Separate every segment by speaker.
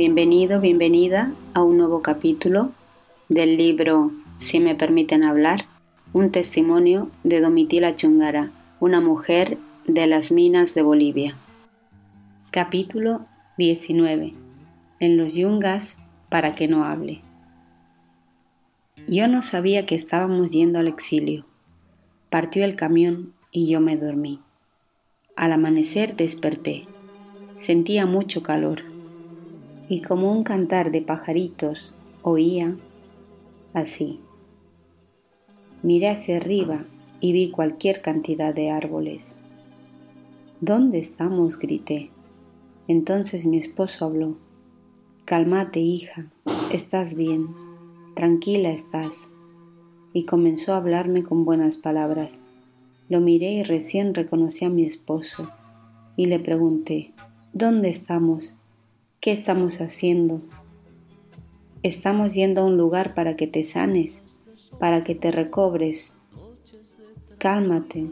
Speaker 1: Bienvenido, bienvenida a un nuevo capítulo del libro Si me permiten hablar, un testimonio de Domitila Chungara, una mujer de las minas de Bolivia. Capítulo 19. En los yungas para que no hable. Yo no sabía que estábamos yendo al exilio. Partió el camión y yo me dormí. Al amanecer desperté. Sentía mucho calor y como un cantar de pajaritos oía así. Miré hacia arriba y vi cualquier cantidad de árboles. ¿Dónde estamos? grité. Entonces mi esposo habló. Cálmate, hija, estás bien, tranquila estás. Y comenzó a hablarme con buenas palabras. Lo miré y recién reconocí a mi esposo y le pregunté, ¿dónde estamos? ¿Qué estamos haciendo? Estamos yendo a un lugar para que te sanes, para que te recobres. Cálmate.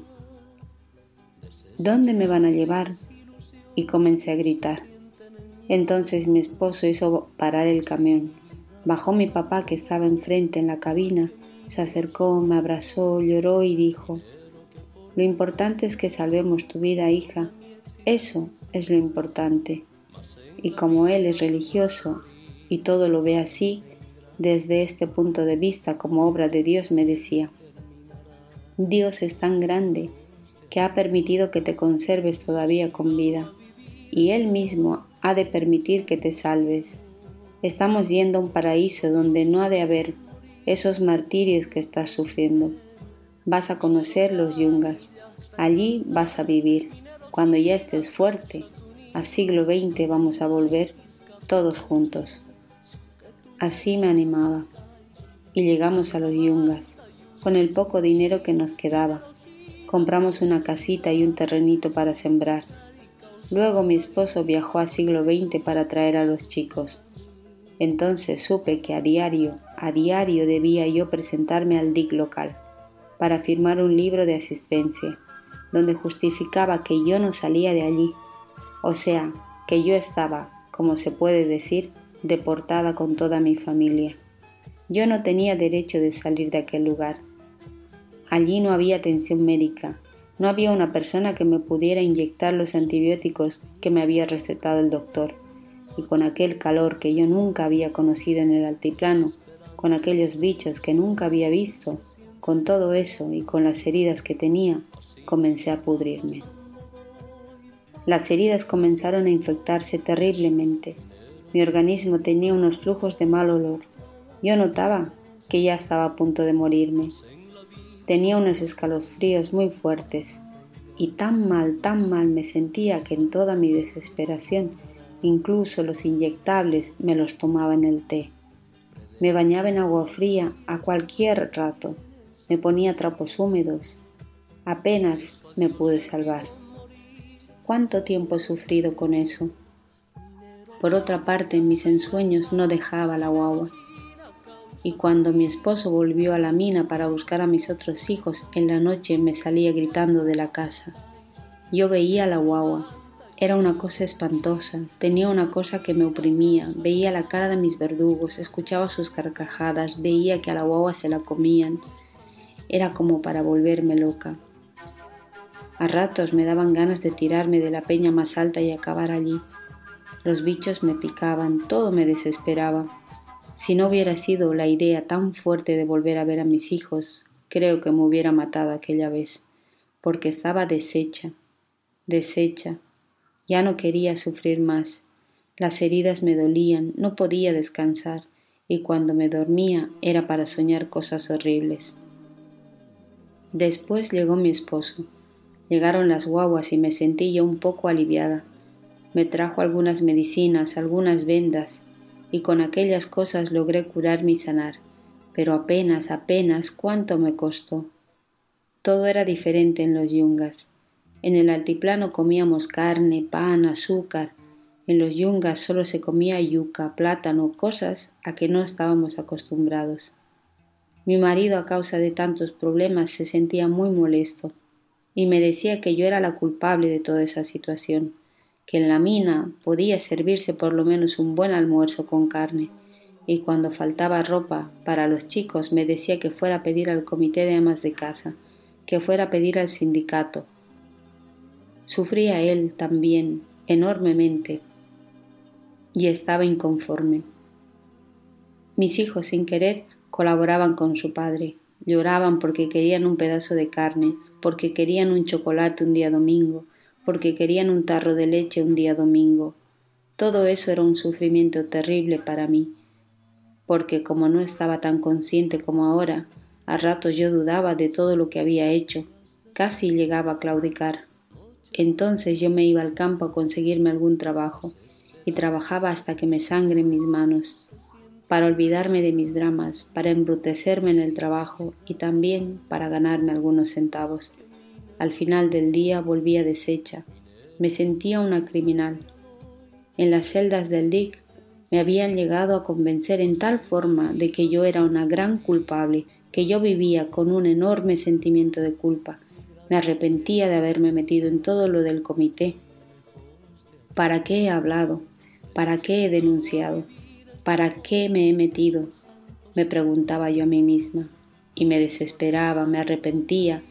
Speaker 1: ¿Dónde me van a llevar? Y comencé a gritar. Entonces mi esposo hizo parar el camión. Bajó mi papá que estaba enfrente en la cabina, se acercó, me abrazó, lloró y dijo, Lo importante es que salvemos tu vida, hija. Eso es lo importante y como él es religioso y todo lo ve así, desde este punto de vista como obra de Dios me decía, Dios es tan grande que ha permitido que te conserves todavía con vida y Él mismo ha de permitir que te salves. Estamos yendo a un paraíso donde no ha de haber esos martirios que estás sufriendo. Vas a conocer los yungas, allí vas a vivir, cuando ya estés fuerte al siglo XX vamos a volver todos juntos. Así me animaba. Y llegamos a los yungas, con el poco dinero que nos quedaba. Compramos una casita y un terrenito para sembrar. Luego mi esposo viajó al siglo XX para traer a los chicos. Entonces supe que a diario, a diario debía yo presentarme al DIC local para firmar un libro de asistencia, donde justificaba que yo no salía de allí o sea, que yo estaba, como se puede decir, deportada con toda mi familia. Yo no tenía derecho de salir de aquel lugar. Allí no había atención médica, no había una persona que me pudiera inyectar los antibióticos que me había recetado el doctor. Y con aquel calor que yo nunca había conocido en el altiplano, con aquellos bichos que nunca había visto, con todo eso y con las heridas que tenía, comencé a pudrirme. Las heridas comenzaron a infectarse terriblemente. Mi organismo tenía unos flujos de mal olor. Yo notaba que ya estaba a punto de morirme. Tenía unos escalofríos muy fuertes y tan mal, tan mal me sentía que en toda mi desesperación incluso los inyectables me los tomaba en el té. Me bañaba en agua fría a cualquier rato, me ponía trapos húmedos. Apenas me pude salvar. ¿Cuánto tiempo he sufrido con eso? Por otra parte, mis ensueños no dejaba la guagua. Y cuando mi esposo volvió a la mina para buscar a mis otros hijos, en la noche me salía gritando de la casa. Yo veía la guagua. Era una cosa espantosa, tenía una cosa que me oprimía, veía la cara de mis verdugos, escuchaba sus carcajadas, veía que a la guagua se la comían. Era como para volverme loca. A ratos me daban ganas de tirarme de la peña más alta y acabar allí. Los bichos me picaban, todo me desesperaba. Si no hubiera sido la idea tan fuerte de volver a ver a mis hijos, creo que me hubiera matado aquella vez, porque estaba deshecha, deshecha. Ya no quería sufrir más. Las heridas me dolían, no podía descansar, y cuando me dormía era para soñar cosas horribles. Después llegó mi esposo. Llegaron las guaguas y me sentí yo un poco aliviada. Me trajo algunas medicinas, algunas vendas, y con aquellas cosas logré curarme y sanar. Pero apenas, apenas, cuánto me costó. Todo era diferente en los yungas. En el altiplano comíamos carne, pan, azúcar. En los yungas solo se comía yuca, plátano, cosas a que no estábamos acostumbrados. Mi marido, a causa de tantos problemas, se sentía muy molesto y me decía que yo era la culpable de toda esa situación, que en la mina podía servirse por lo menos un buen almuerzo con carne, y cuando faltaba ropa para los chicos me decía que fuera a pedir al comité de amas de casa, que fuera a pedir al sindicato. Sufría él también enormemente y estaba inconforme. Mis hijos sin querer colaboraban con su padre, lloraban porque querían un pedazo de carne, porque querían un chocolate un día domingo, porque querían un tarro de leche un día domingo. Todo eso era un sufrimiento terrible para mí, porque como no estaba tan consciente como ahora, a ratos yo dudaba de todo lo que había hecho, casi llegaba a claudicar. Entonces yo me iba al campo a conseguirme algún trabajo, y trabajaba hasta que me sangren mis manos, para olvidarme de mis dramas, para embrutecerme en el trabajo y también para ganarme algunos centavos. Al final del día volvía deshecha. Me sentía una criminal. En las celdas del DIC me habían llegado a convencer en tal forma de que yo era una gran culpable, que yo vivía con un enorme sentimiento de culpa. Me arrepentía de haberme metido en todo lo del comité. ¿Para qué he hablado? ¿Para qué he denunciado? ¿Para qué me he metido? Me preguntaba yo a mí misma, y me desesperaba, me arrepentía,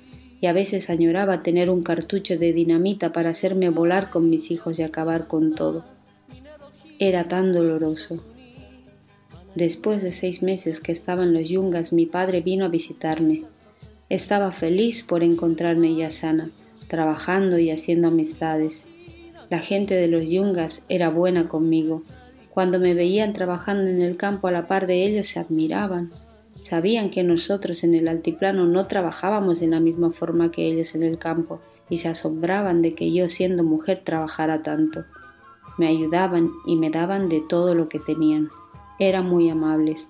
Speaker 1: y a veces añoraba tener un cartucho de dinamita para hacerme volar con mis hijos y acabar con todo. Era tan doloroso. Después de seis meses que estaba en los yungas, mi padre vino a visitarme. Estaba feliz por encontrarme ya sana, trabajando y haciendo amistades. La gente de los yungas era buena conmigo, cuando me veían trabajando en el campo a la par de ellos se admiraban. Sabían que nosotros en el altiplano no trabajábamos en la misma forma que ellos en el campo y se asombraban de que yo siendo mujer trabajara tanto. Me ayudaban y me daban de todo lo que tenían. Eran muy amables.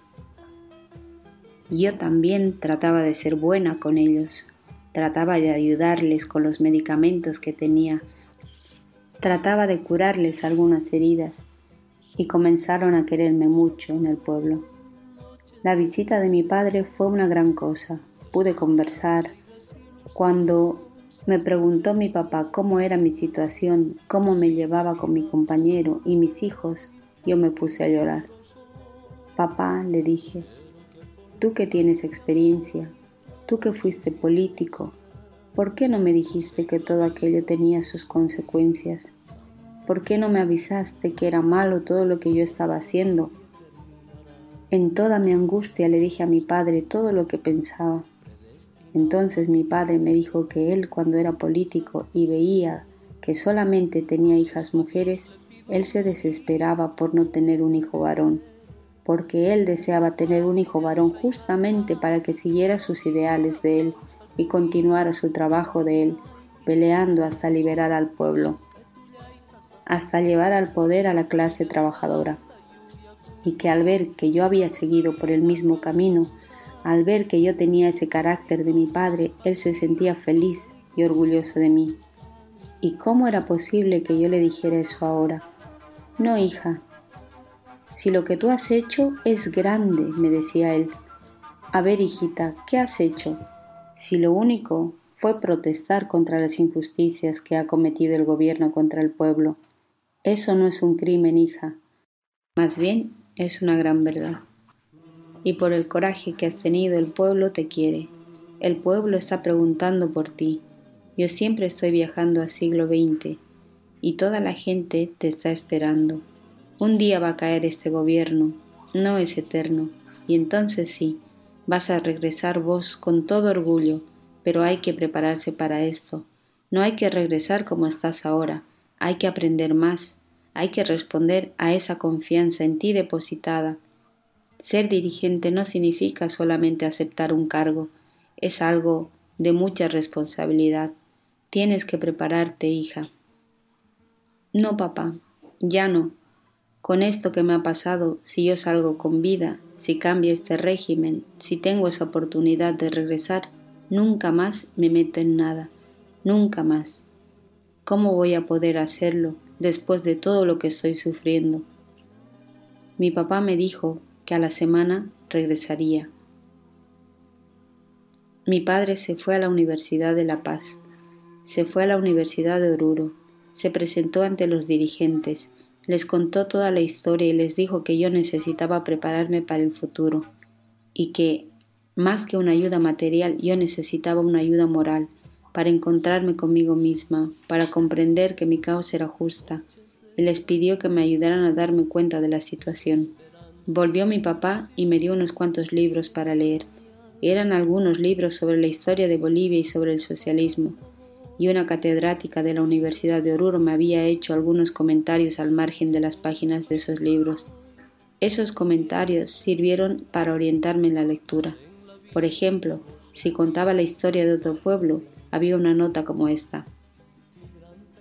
Speaker 1: Yo también trataba de ser buena con ellos. Trataba de ayudarles con los medicamentos que tenía. Trataba de curarles algunas heridas y comenzaron a quererme mucho en el pueblo. La visita de mi padre fue una gran cosa. Pude conversar. Cuando me preguntó mi papá cómo era mi situación, cómo me llevaba con mi compañero y mis hijos, yo me puse a llorar. Papá, le dije, tú que tienes experiencia, tú que fuiste político, ¿por qué no me dijiste que todo aquello tenía sus consecuencias? ¿Por qué no me avisaste que era malo todo lo que yo estaba haciendo? En toda mi angustia le dije a mi padre todo lo que pensaba. Entonces mi padre me dijo que él cuando era político y veía que solamente tenía hijas mujeres, él se desesperaba por no tener un hijo varón, porque él deseaba tener un hijo varón justamente para que siguiera sus ideales de él y continuara su trabajo de él, peleando hasta liberar al pueblo hasta llevar al poder a la clase trabajadora. Y que al ver que yo había seguido por el mismo camino, al ver que yo tenía ese carácter de mi padre, él se sentía feliz y orgulloso de mí. ¿Y cómo era posible que yo le dijera eso ahora? No, hija. Si lo que tú has hecho es grande, me decía él. A ver, hijita, ¿qué has hecho? Si lo único fue protestar contra las injusticias que ha cometido el gobierno contra el pueblo, eso no es un crimen, hija. Más bien es una gran verdad. Y por el coraje que has tenido, el pueblo te quiere. El pueblo está preguntando por ti. Yo siempre estoy viajando al siglo XX y toda la gente te está esperando. Un día va a caer este gobierno, no es eterno, y entonces sí, vas a regresar vos con todo orgullo, pero hay que prepararse para esto. No hay que regresar como estás ahora, hay que aprender más, hay que responder a esa confianza en ti depositada. Ser dirigente no significa solamente aceptar un cargo, es algo de mucha responsabilidad. Tienes que prepararte, hija. No, papá, ya no. Con esto que me ha pasado, si yo salgo con vida, si cambia este régimen, si tengo esa oportunidad de regresar, nunca más me meto en nada, nunca más. ¿Cómo voy a poder hacerlo después de todo lo que estoy sufriendo? Mi papá me dijo que a la semana regresaría. Mi padre se fue a la Universidad de La Paz, se fue a la Universidad de Oruro, se presentó ante los dirigentes, les contó toda la historia y les dijo que yo necesitaba prepararme para el futuro y que, más que una ayuda material, yo necesitaba una ayuda moral para encontrarme conmigo misma, para comprender que mi causa era justa, y les pidió que me ayudaran a darme cuenta de la situación. Volvió mi papá y me dio unos cuantos libros para leer. Eran algunos libros sobre la historia de Bolivia y sobre el socialismo, y una catedrática de la Universidad de Oruro me había hecho algunos comentarios al margen de las páginas de esos libros. Esos comentarios sirvieron para orientarme en la lectura. Por ejemplo, si contaba la historia de otro pueblo, había una nota como esta.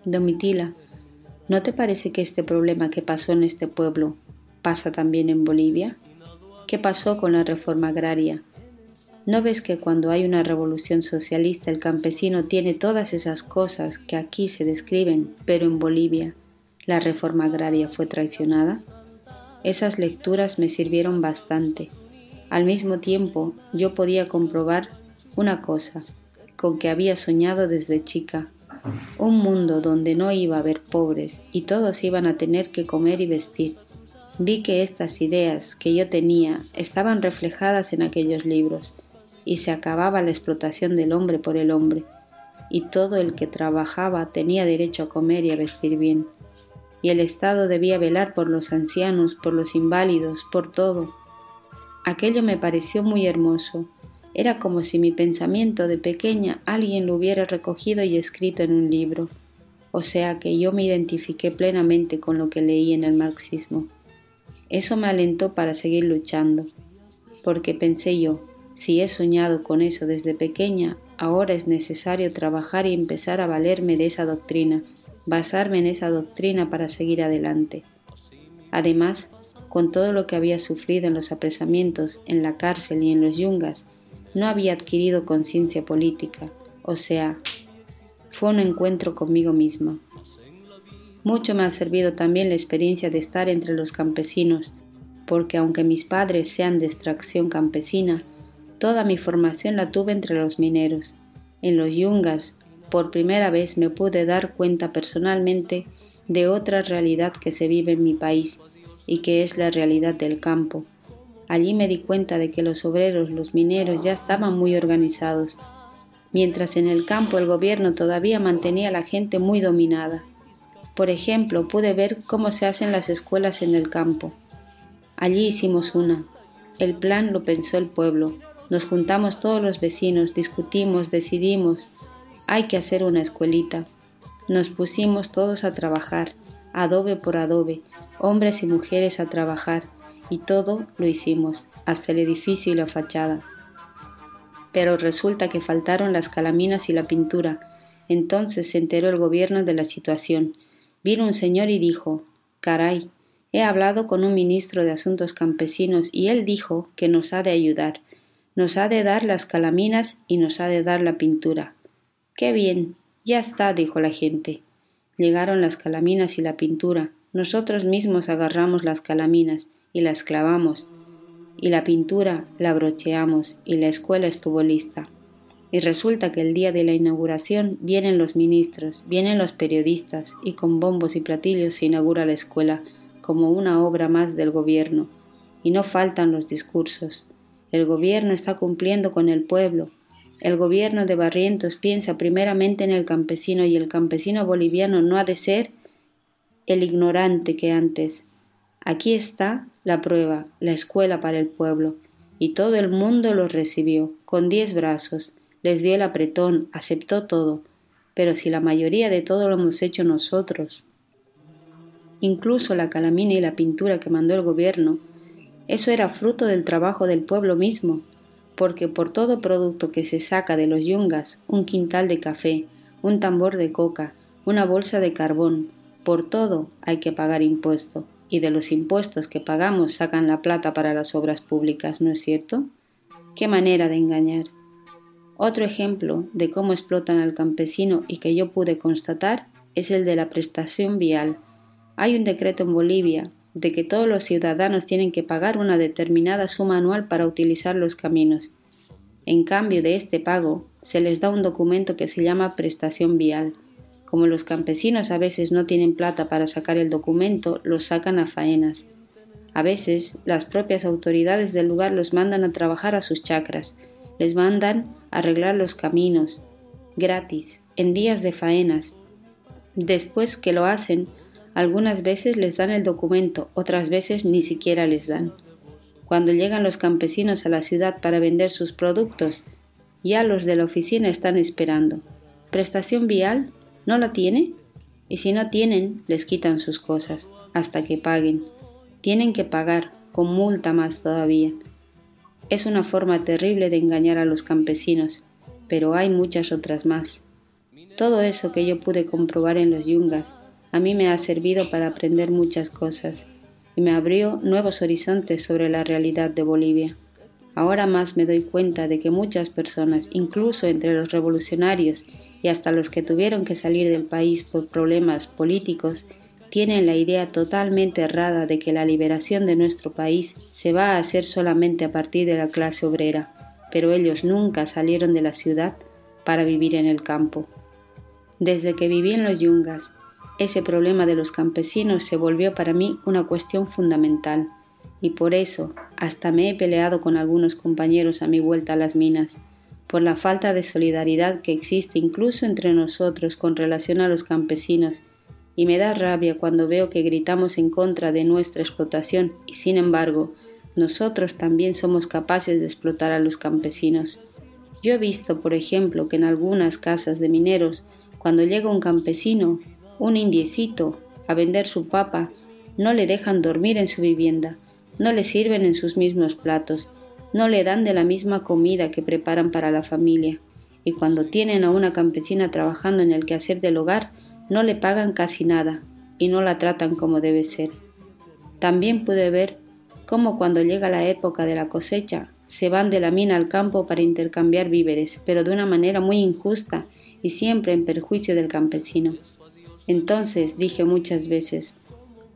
Speaker 1: Domitila, ¿no te parece que este problema que pasó en este pueblo pasa también en Bolivia? ¿Qué pasó con la reforma agraria? ¿No ves que cuando hay una revolución socialista el campesino tiene todas esas cosas que aquí se describen, pero en Bolivia la reforma agraria fue traicionada? Esas lecturas me sirvieron bastante. Al mismo tiempo yo podía comprobar una cosa, con que había soñado desde chica, un mundo donde no iba a haber pobres y todos iban a tener que comer y vestir. Vi que estas ideas que yo tenía estaban reflejadas en aquellos libros y se acababa la explotación del hombre por el hombre, y todo el que trabajaba tenía derecho a comer y a vestir bien. Y el Estado debía velar por los ancianos, por los inválidos, por todo. Aquello me pareció muy hermoso. Era como si mi pensamiento de pequeña alguien lo hubiera recogido y escrito en un libro. O sea que yo me identifiqué plenamente con lo que leí en el marxismo. Eso me alentó para seguir luchando, porque pensé yo, si he soñado con eso desde pequeña, ahora es necesario trabajar y empezar a valerme de esa doctrina, basarme en esa doctrina para seguir adelante. Además, con todo lo que había sufrido en los apresamientos, en la cárcel y en los yungas, no había adquirido conciencia política, o sea, fue un encuentro conmigo misma. Mucho me ha servido también la experiencia de estar entre los campesinos, porque aunque mis padres sean de extracción campesina, Toda mi formación la tuve entre los mineros. En los yungas, por primera vez me pude dar cuenta personalmente de otra realidad que se vive en mi país y que es la realidad del campo. Allí me di cuenta de que los obreros, los mineros ya estaban muy organizados, mientras en el campo el gobierno todavía mantenía a la gente muy dominada. Por ejemplo, pude ver cómo se hacen las escuelas en el campo. Allí hicimos una. El plan lo pensó el pueblo, nos juntamos todos los vecinos, discutimos, decidimos, hay que hacer una escuelita. Nos pusimos todos a trabajar, adobe por adobe, hombres y mujeres a trabajar, y todo lo hicimos, hasta el edificio y la fachada. Pero resulta que faltaron las calaminas y la pintura. Entonces se enteró el gobierno de la situación. Vino un señor y dijo, Caray, he hablado con un ministro de Asuntos Campesinos y él dijo que nos ha de ayudar. Nos ha de dar las calaminas y nos ha de dar la pintura. Qué bien. Ya está, dijo la gente. Llegaron las calaminas y la pintura. Nosotros mismos agarramos las calaminas y las clavamos. Y la pintura la brocheamos y la escuela estuvo lista. Y resulta que el día de la inauguración vienen los ministros, vienen los periodistas y con bombos y platillos se inaugura la escuela como una obra más del gobierno. Y no faltan los discursos. El gobierno está cumpliendo con el pueblo. El gobierno de Barrientos piensa primeramente en el campesino y el campesino boliviano no ha de ser el ignorante que antes. Aquí está la prueba, la escuela para el pueblo. Y todo el mundo lo recibió, con diez brazos, les dio el apretón, aceptó todo. Pero si la mayoría de todo lo hemos hecho nosotros. Incluso la calamina y la pintura que mandó el gobierno eso era fruto del trabajo del pueblo mismo, porque por todo producto que se saca de los yungas, un quintal de café, un tambor de coca, una bolsa de carbón, por todo hay que pagar impuesto, y de los impuestos que pagamos sacan la plata para las obras públicas, ¿no es cierto? Qué manera de engañar. Otro ejemplo de cómo explotan al campesino y que yo pude constatar es el de la prestación vial. Hay un decreto en Bolivia de que todos los ciudadanos tienen que pagar una determinada suma anual para utilizar los caminos. En cambio de este pago, se les da un documento que se llama prestación vial. Como los campesinos a veces no tienen plata para sacar el documento, los sacan a faenas. A veces las propias autoridades del lugar los mandan a trabajar a sus chacras, les mandan a arreglar los caminos, gratis, en días de faenas. Después que lo hacen, algunas veces les dan el documento, otras veces ni siquiera les dan. Cuando llegan los campesinos a la ciudad para vender sus productos, ya los de la oficina están esperando. ¿Prestación vial? ¿No la tiene? Y si no tienen, les quitan sus cosas, hasta que paguen. Tienen que pagar, con multa más todavía. Es una forma terrible de engañar a los campesinos, pero hay muchas otras más. Todo eso que yo pude comprobar en los yungas a mí me ha servido para aprender muchas cosas y me abrió nuevos horizontes sobre la realidad de Bolivia. Ahora más me doy cuenta de que muchas personas, incluso entre los revolucionarios y hasta los que tuvieron que salir del país por problemas políticos, tienen la idea totalmente errada de que la liberación de nuestro país se va a hacer solamente a partir de la clase obrera, pero ellos nunca salieron de la ciudad para vivir en el campo. Desde que viví en los yungas, ese problema de los campesinos se volvió para mí una cuestión fundamental, y por eso hasta me he peleado con algunos compañeros a mi vuelta a las minas, por la falta de solidaridad que existe incluso entre nosotros con relación a los campesinos, y me da rabia cuando veo que gritamos en contra de nuestra explotación y sin embargo nosotros también somos capaces de explotar a los campesinos. Yo he visto, por ejemplo, que en algunas casas de mineros cuando llega un campesino, un indiecito, a vender su papa, no le dejan dormir en su vivienda, no le sirven en sus mismos platos, no le dan de la misma comida que preparan para la familia, y cuando tienen a una campesina trabajando en el quehacer del hogar, no le pagan casi nada y no la tratan como debe ser. También pude ver cómo cuando llega la época de la cosecha se van de la mina al campo para intercambiar víveres, pero de una manera muy injusta y siempre en perjuicio del campesino. Entonces dije muchas veces,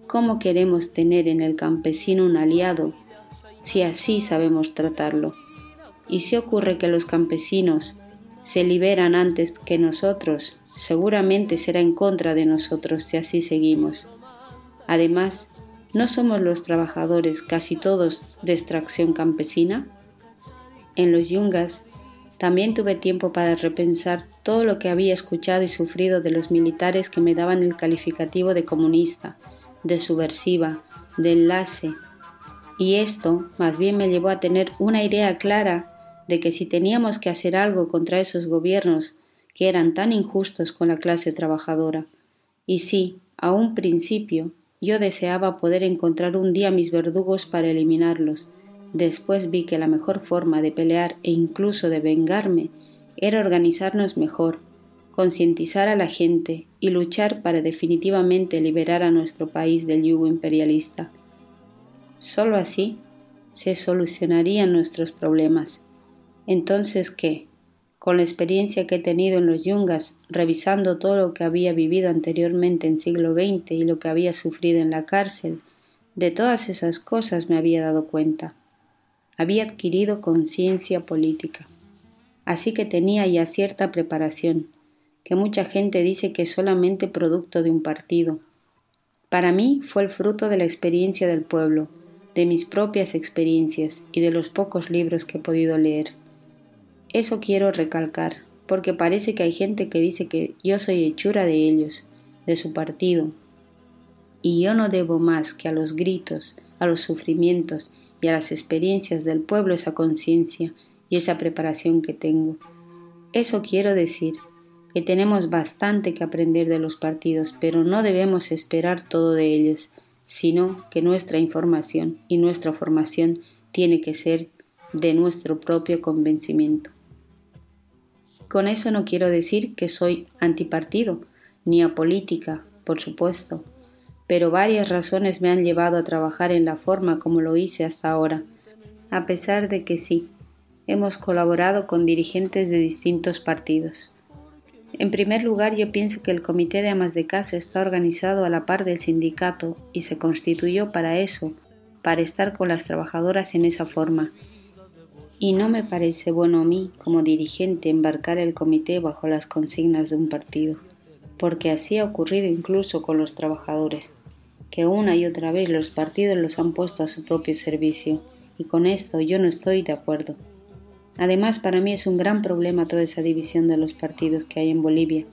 Speaker 1: ¿cómo queremos tener en el campesino un aliado si así sabemos tratarlo? Y si ocurre que los campesinos se liberan antes que nosotros, seguramente será en contra de nosotros si así seguimos. Además, ¿no somos los trabajadores casi todos de extracción campesina? En los yungas también tuve tiempo para repensar todo lo que había escuchado y sufrido de los militares que me daban el calificativo de comunista, de subversiva, de enlace. Y esto más bien me llevó a tener una idea clara de que si teníamos que hacer algo contra esos gobiernos que eran tan injustos con la clase trabajadora, y si, a un principio, yo deseaba poder encontrar un día mis verdugos para eliminarlos, después vi que la mejor forma de pelear e incluso de vengarme era organizarnos mejor, concientizar a la gente y luchar para definitivamente liberar a nuestro país del yugo imperialista. Solo así se solucionarían nuestros problemas. Entonces, ¿qué? Con la experiencia que he tenido en los yungas, revisando todo lo que había vivido anteriormente en siglo XX y lo que había sufrido en la cárcel, de todas esas cosas me había dado cuenta. Había adquirido conciencia política así que tenía ya cierta preparación, que mucha gente dice que es solamente producto de un partido. Para mí fue el fruto de la experiencia del pueblo, de mis propias experiencias y de los pocos libros que he podido leer. Eso quiero recalcar, porque parece que hay gente que dice que yo soy hechura de ellos, de su partido, y yo no debo más que a los gritos, a los sufrimientos y a las experiencias del pueblo esa conciencia y esa preparación que tengo. Eso quiero decir, que tenemos bastante que aprender de los partidos, pero no debemos esperar todo de ellos, sino que nuestra información y nuestra formación tiene que ser de nuestro propio convencimiento. Con eso no quiero decir que soy antipartido, ni apolítica, por supuesto, pero varias razones me han llevado a trabajar en la forma como lo hice hasta ahora, a pesar de que sí, hemos colaborado con dirigentes de distintos partidos. En primer lugar, yo pienso que el Comité de Amas de Casa está organizado a la par del sindicato y se constituyó para eso, para estar con las trabajadoras en esa forma. Y no me parece bueno a mí, como dirigente, embarcar el comité bajo las consignas de un partido. porque así ha ocurrido incluso con los trabajadores, que una y otra vez los partidos los han puesto a su propio servicio, y con esto yo no estoy de acuerdo. Además, para mí es un gran problema toda esa división de los partidos que hay en Bolivia.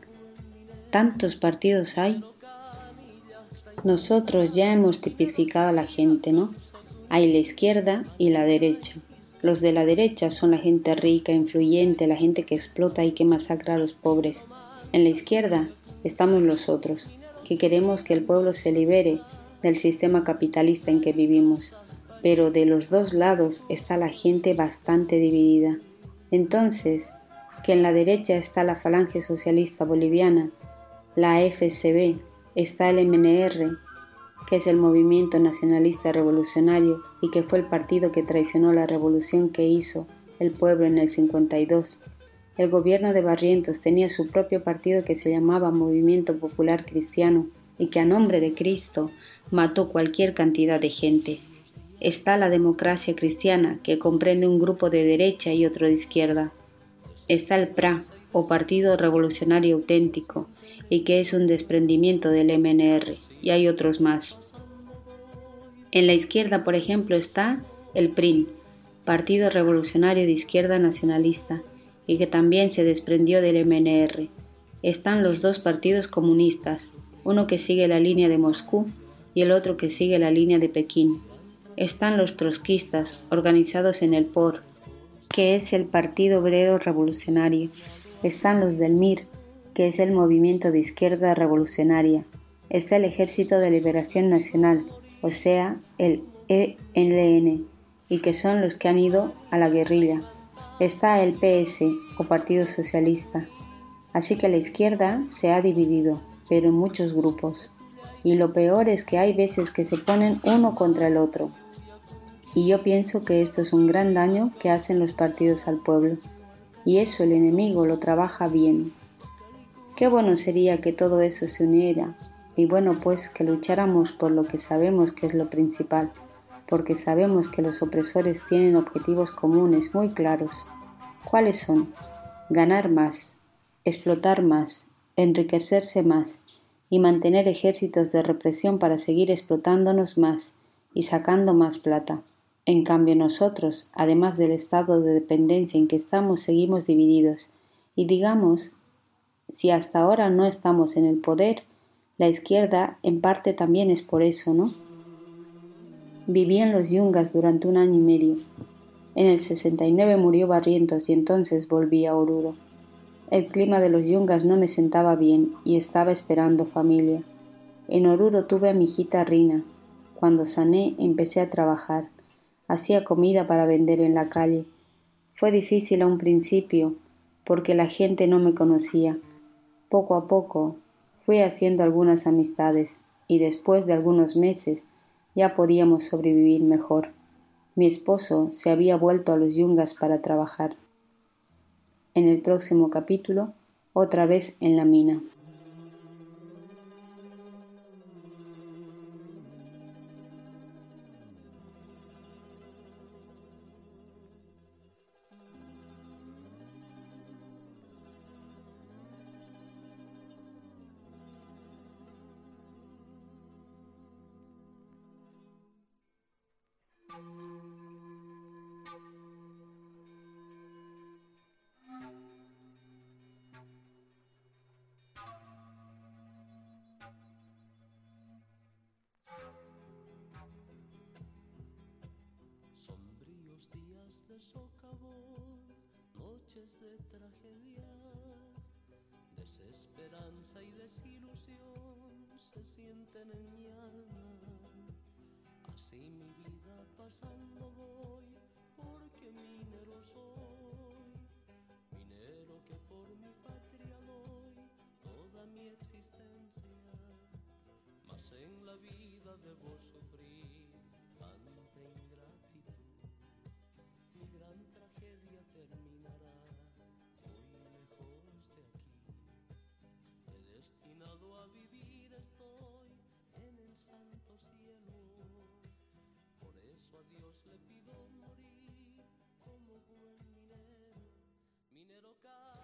Speaker 1: ¿Tantos partidos hay? Nosotros ya hemos tipificado a la gente, ¿no? Hay la izquierda y la derecha. Los de la derecha son la gente rica, influyente, la gente que explota y que masacra a los pobres. En la izquierda estamos los otros, que queremos que el pueblo se libere del sistema capitalista en que vivimos. Pero de los dos lados está la gente bastante dividida. Entonces, que en la derecha está la Falange Socialista Boliviana, la FCB, está el MNR, que es el Movimiento Nacionalista Revolucionario y que fue el partido que traicionó la revolución que hizo el pueblo en el 52. El gobierno de Barrientos tenía su propio partido que se llamaba Movimiento Popular Cristiano y que a nombre de Cristo mató cualquier cantidad de gente. Está la democracia cristiana, que comprende un grupo de derecha y otro de izquierda. Está el PRA, o Partido Revolucionario Auténtico, y que es un desprendimiento del MNR, y hay otros más. En la izquierda, por ejemplo, está el PRIN, Partido Revolucionario de Izquierda Nacionalista, y que también se desprendió del MNR. Están los dos partidos comunistas, uno que sigue la línea de Moscú y el otro que sigue la línea de Pekín. Están los trotskistas, organizados en el POR, que es el Partido Obrero Revolucionario. Están los del MIR, que es el Movimiento de Izquierda Revolucionaria. Está el Ejército de Liberación Nacional, o sea, el ELN, y que son los que han ido a la guerrilla. Está el PS, o Partido Socialista. Así que la izquierda se ha dividido, pero en muchos grupos. Y lo peor es que hay veces que se ponen uno contra el otro. Y yo pienso que esto es un gran daño que hacen los partidos al pueblo. Y eso el enemigo lo trabaja bien. Qué bueno sería que todo eso se uniera y bueno pues que lucháramos por lo que sabemos que es lo principal, porque sabemos que los opresores tienen objetivos comunes muy claros. ¿Cuáles son? Ganar más, explotar más, enriquecerse más y mantener ejércitos de represión para seguir explotándonos más y sacando más plata. En cambio nosotros, además del estado de dependencia en que estamos, seguimos divididos y digamos si hasta ahora no estamos en el poder, la izquierda en parte también es por eso, ¿no? Viví en los Yungas durante un año y medio. En el 69 murió Barrientos y entonces volví a Oruro. El clima de los Yungas no me sentaba bien y estaba esperando familia. En Oruro tuve a mi hijita Rina. Cuando sané empecé a trabajar. Hacía comida para vender en la calle. Fue difícil a un principio porque la gente no me conocía poco a poco fui haciendo algunas amistades y después de algunos meses ya podíamos sobrevivir mejor. Mi esposo se había vuelto a los yungas para trabajar. En el próximo capítulo, otra vez en la mina.
Speaker 2: Noches de tragedia, desesperanza y desilusión se sienten en mi alma. Así mi vida pasando voy, porque minero soy, eso a Dios le pido morir como buen minero, minero cada